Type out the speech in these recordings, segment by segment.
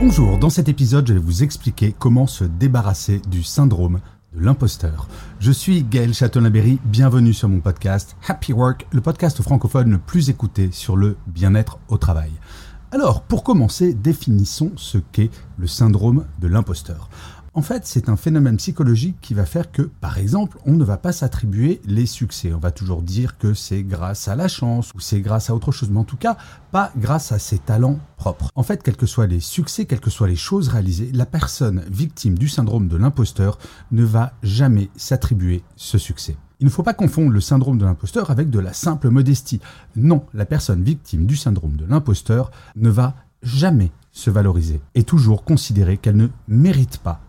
Bonjour, dans cet épisode, je vais vous expliquer comment se débarrasser du syndrome de l'imposteur. Je suis Gaël Châtelain-Berry, bienvenue sur mon podcast Happy Work, le podcast francophone le plus écouté sur le bien-être au travail. Alors, pour commencer, définissons ce qu'est le syndrome de l'imposteur. En fait, c'est un phénomène psychologique qui va faire que, par exemple, on ne va pas s'attribuer les succès. On va toujours dire que c'est grâce à la chance ou c'est grâce à autre chose, mais en tout cas, pas grâce à ses talents propres. En fait, quels que soient les succès, quelles que soient les choses réalisées, la personne victime du syndrome de l'imposteur ne va jamais s'attribuer ce succès. Il ne faut pas confondre le syndrome de l'imposteur avec de la simple modestie. Non, la personne victime du syndrome de l'imposteur ne va jamais se valoriser et toujours considérer qu'elle ne mérite pas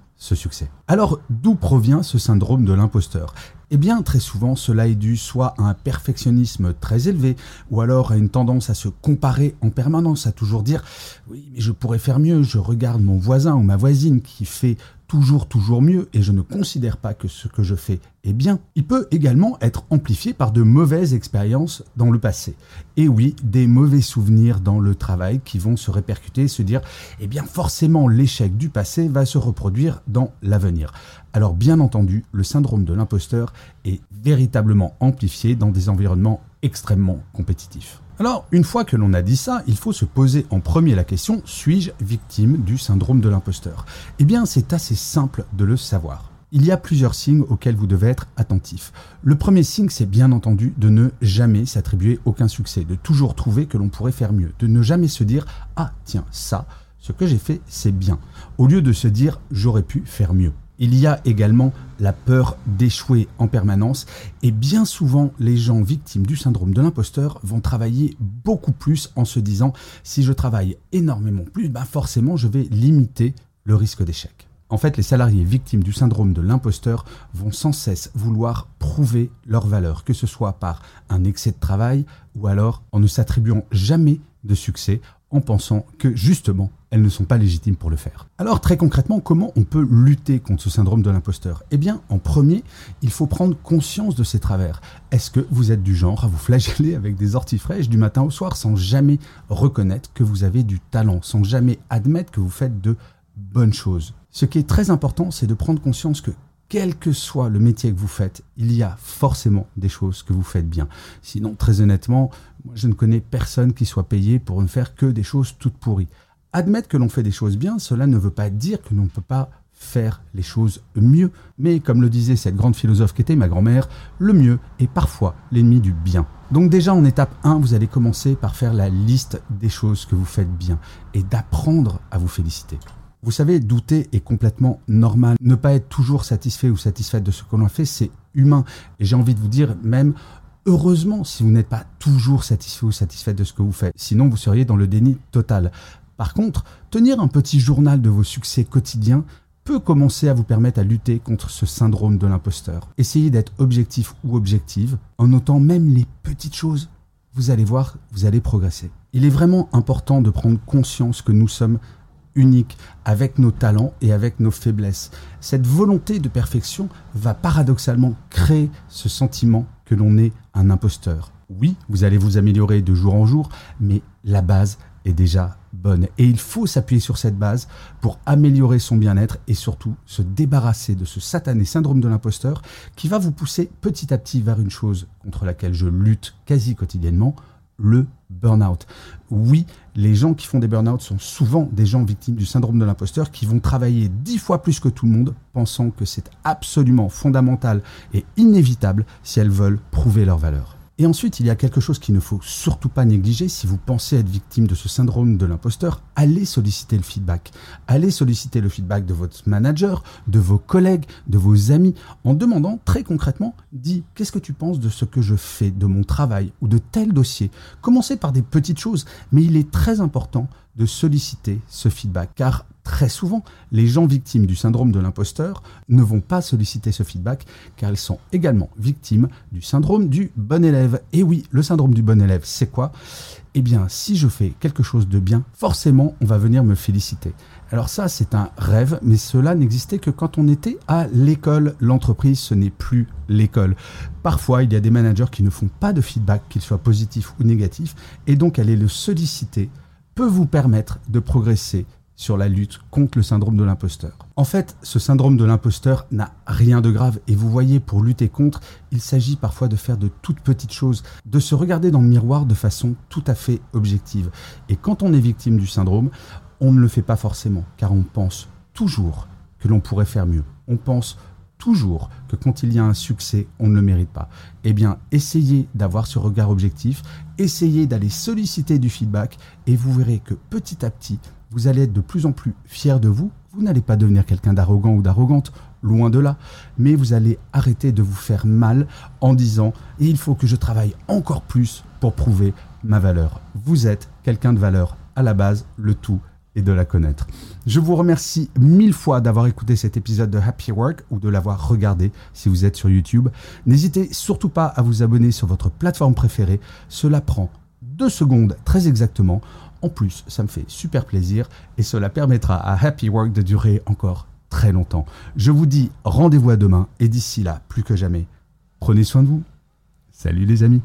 Alors, d'où provient ce syndrome de l'imposteur? Eh bien, très souvent, cela est dû soit à un perfectionnisme très élevé, ou alors à une tendance à se comparer en permanence, à toujours dire « oui, mais je pourrais faire mieux, je regarde mon voisin ou ma voisine qui fait toujours, toujours mieux et je ne considère pas que ce que je fais est bien, il peut également être amplifié par de mauvaises expériences dans le passé. Et oui, des mauvais souvenirs dans le travail qui vont se répercuter et se dire, eh bien forcément l'échec du passé va se reproduire dans l'avenir. Alors bien entendu, le syndrome de l'imposteur est véritablement amplifié dans des environnements extrêmement compétitifs. Alors, une fois que l'on a dit ça, il faut se poser en premier la question, suis-je victime du syndrome de l'imposteur? Eh bien, c'est assez simple de le savoir. Il y a plusieurs signes auxquels vous devez être attentif. Le premier signe, c'est bien entendu de ne jamais s'attribuer aucun succès, de toujours trouver que l'on pourrait faire mieux, de ne jamais se dire ⁇ Ah tiens, ça, ce que j'ai fait, c'est bien ⁇ au lieu de se dire ⁇ J'aurais pu faire mieux ⁇ il y a également la peur d'échouer en permanence et bien souvent les gens victimes du syndrome de l'imposteur vont travailler beaucoup plus en se disant si je travaille énormément plus, ben forcément je vais limiter le risque d'échec. En fait, les salariés victimes du syndrome de l'imposteur vont sans cesse vouloir prouver leur valeur, que ce soit par un excès de travail ou alors en ne s'attribuant jamais de succès en pensant que justement elles ne sont pas légitimes pour le faire. Alors très concrètement, comment on peut lutter contre ce syndrome de l'imposteur? Eh bien, en premier, il faut prendre conscience de ses travers. Est-ce que vous êtes du genre à vous flageller avec des orties fraîches du matin au soir sans jamais reconnaître que vous avez du talent, sans jamais admettre que vous faites de bonnes choses? Ce qui est très important, c'est de prendre conscience que quel que soit le métier que vous faites, il y a forcément des choses que vous faites bien. Sinon, très honnêtement, moi, je ne connais personne qui soit payé pour ne faire que des choses toutes pourries. Admettre que l'on fait des choses bien, cela ne veut pas dire que l'on ne peut pas faire les choses mieux. Mais comme le disait cette grande philosophe qu'était ma grand-mère, le mieux est parfois l'ennemi du bien. Donc déjà en étape 1, vous allez commencer par faire la liste des choses que vous faites bien et d'apprendre à vous féliciter. Vous savez, douter est complètement normal. Ne pas être toujours satisfait ou satisfaite de ce que l'on fait, c'est humain. Et j'ai envie de vous dire même, heureusement si vous n'êtes pas toujours satisfait ou satisfaite de ce que vous faites. Sinon, vous seriez dans le déni total. Par contre, tenir un petit journal de vos succès quotidiens peut commencer à vous permettre à lutter contre ce syndrome de l'imposteur. Essayez d'être objectif ou objective en notant même les petites choses. Vous allez voir, vous allez progresser. Il est vraiment important de prendre conscience que nous sommes unique avec nos talents et avec nos faiblesses. Cette volonté de perfection va paradoxalement créer ce sentiment que l'on est un imposteur. Oui, vous allez vous améliorer de jour en jour, mais la base est déjà bonne. Et il faut s'appuyer sur cette base pour améliorer son bien-être et surtout se débarrasser de ce satané syndrome de l'imposteur qui va vous pousser petit à petit vers une chose contre laquelle je lutte quasi quotidiennement, le burn-out. Oui, les gens qui font des burn-out sont souvent des gens victimes du syndrome de l'imposteur qui vont travailler dix fois plus que tout le monde, pensant que c'est absolument fondamental et inévitable si elles veulent prouver leur valeur. Et ensuite, il y a quelque chose qu'il ne faut surtout pas négliger. Si vous pensez être victime de ce syndrome de l'imposteur, allez solliciter le feedback. Allez solliciter le feedback de votre manager, de vos collègues, de vos amis, en demandant très concrètement, dis, qu'est-ce que tu penses de ce que je fais, de mon travail ou de tel dossier? Commencez par des petites choses, mais il est très important de solliciter ce feedback, car très souvent, les gens victimes du syndrome de l'imposteur ne vont pas solliciter ce feedback car ils sont également victimes du syndrome du bon élève. Et oui, le syndrome du bon élève, c'est quoi? Eh bien, si je fais quelque chose de bien, forcément, on va venir me féliciter. Alors ça, c'est un rêve, mais cela n'existait que quand on était à l'école. L'entreprise, ce n'est plus l'école. Parfois, il y a des managers qui ne font pas de feedback, qu'il soit positif ou négatif, et donc aller le solliciter peut vous permettre de progresser sur la lutte contre le syndrome de l'imposteur. En fait, ce syndrome de l'imposteur n'a rien de grave et vous voyez, pour lutter contre, il s'agit parfois de faire de toutes petites choses, de se regarder dans le miroir de façon tout à fait objective. Et quand on est victime du syndrome, on ne le fait pas forcément, car on pense toujours que l'on pourrait faire mieux. On pense toujours que quand il y a un succès, on ne le mérite pas. Eh bien, essayez d'avoir ce regard objectif, essayez d'aller solliciter du feedback et vous verrez que petit à petit, vous allez être de plus en plus fier de vous. Vous n'allez pas devenir quelqu'un d'arrogant ou d'arrogante, loin de là, mais vous allez arrêter de vous faire mal en disant il faut que je travaille encore plus pour prouver ma valeur. Vous êtes quelqu'un de valeur à la base, le tout est de la connaître. Je vous remercie mille fois d'avoir écouté cet épisode de Happy Work ou de l'avoir regardé si vous êtes sur YouTube. N'hésitez surtout pas à vous abonner sur votre plateforme préférée. Cela prend deux secondes très exactement. En plus, ça me fait super plaisir et cela permettra à Happy Work de durer encore très longtemps. Je vous dis rendez-vous à demain et d'ici là, plus que jamais, prenez soin de vous. Salut les amis